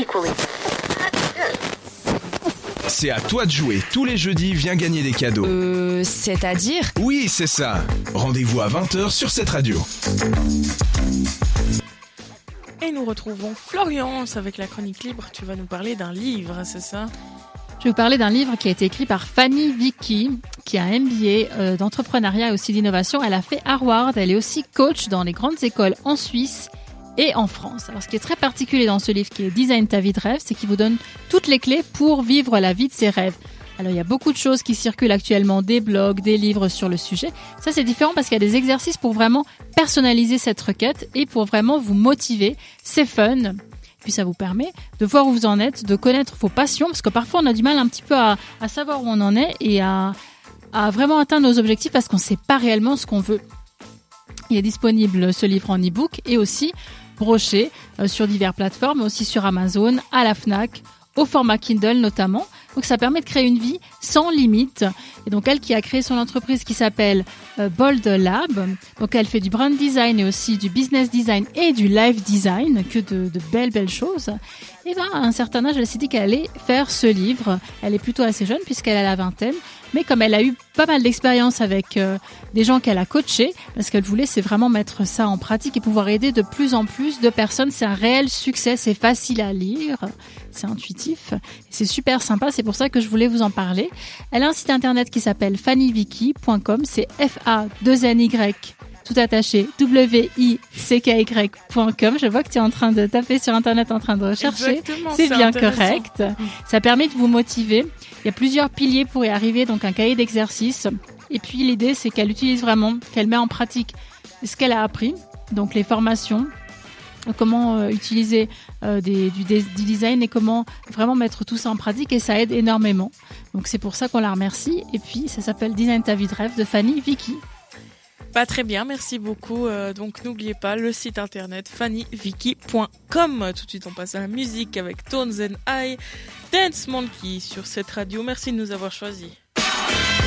equally. C'est à toi de jouer. Tous les jeudis, viens gagner des cadeaux. Euh, c'est-à-dire Oui, c'est ça. Rendez-vous à 20h sur cette radio. Et nous retrouvons Florence avec la chronique libre. Tu vas nous parler d'un livre, c'est ça? Je vais vous parler d'un livre qui a été écrit par Fanny Vicky, qui a un MBA euh, d'entrepreneuriat et aussi d'innovation. Elle a fait Harvard, elle est aussi coach dans les grandes écoles en Suisse et en France. Alors ce qui est très particulier dans ce livre qui est Design ta vie de rêve, c'est qu'il vous donne toutes les clés pour vivre la vie de ses rêves. Alors il y a beaucoup de choses qui circulent actuellement, des blogs, des livres sur le sujet. Ça c'est différent parce qu'il y a des exercices pour vraiment personnaliser cette requête et pour vraiment vous motiver. C'est fun. Puis ça vous permet de voir où vous en êtes, de connaître vos passions, parce que parfois on a du mal un petit peu à, savoir où on en est et à, à vraiment atteindre nos objectifs parce qu'on ne sait pas réellement ce qu'on veut. Il est disponible ce livre en e-book et aussi broché euh, sur diverses plateformes, aussi sur Amazon, à la Fnac, au format Kindle notamment. Donc ça permet de créer une vie sans limite. Et donc elle qui a créé son entreprise qui s'appelle euh, Bold Lab. Donc elle fait du brand design et aussi du business design et du live design, que de, de belles belles choses. Et ben à un certain âge, elle s'est dit qu'elle allait faire ce livre. Elle est plutôt assez jeune puisqu'elle a la vingtaine. Mais comme elle a eu pas mal d'expérience avec euh, des gens qu'elle a coachés, parce qu'elle voulait, c'est vraiment mettre ça en pratique et pouvoir aider de plus en plus de personnes. C'est un réel succès, c'est facile à lire, c'est intuitif, c'est super sympa. C'est pour ça que je voulais vous en parler. Elle a un site internet qui s'appelle fannyvicky.com, c'est F-A-2-N-Y tout attaché, W-I-C-K-Y.com. Je vois que tu es en train de taper sur Internet en train de rechercher. C'est bien correct. Ça permet de vous motiver. Il y a plusieurs piliers pour y arriver, donc un cahier d'exercice. Et puis l'idée, c'est qu'elle utilise vraiment, qu'elle met en pratique ce qu'elle a appris, donc les formations, comment euh, utiliser euh, du design et comment vraiment mettre tout ça en pratique et ça aide énormément. Donc c'est pour ça qu'on la remercie. Et puis ça s'appelle Design ta vie de rêve de Fanny Vicky. Pas très bien, merci beaucoup. Euh, donc n'oubliez pas le site internet fannyvicky.com. Tout de suite on passe à la musique avec Tones and I, Dance Monkey sur cette radio. Merci de nous avoir choisis.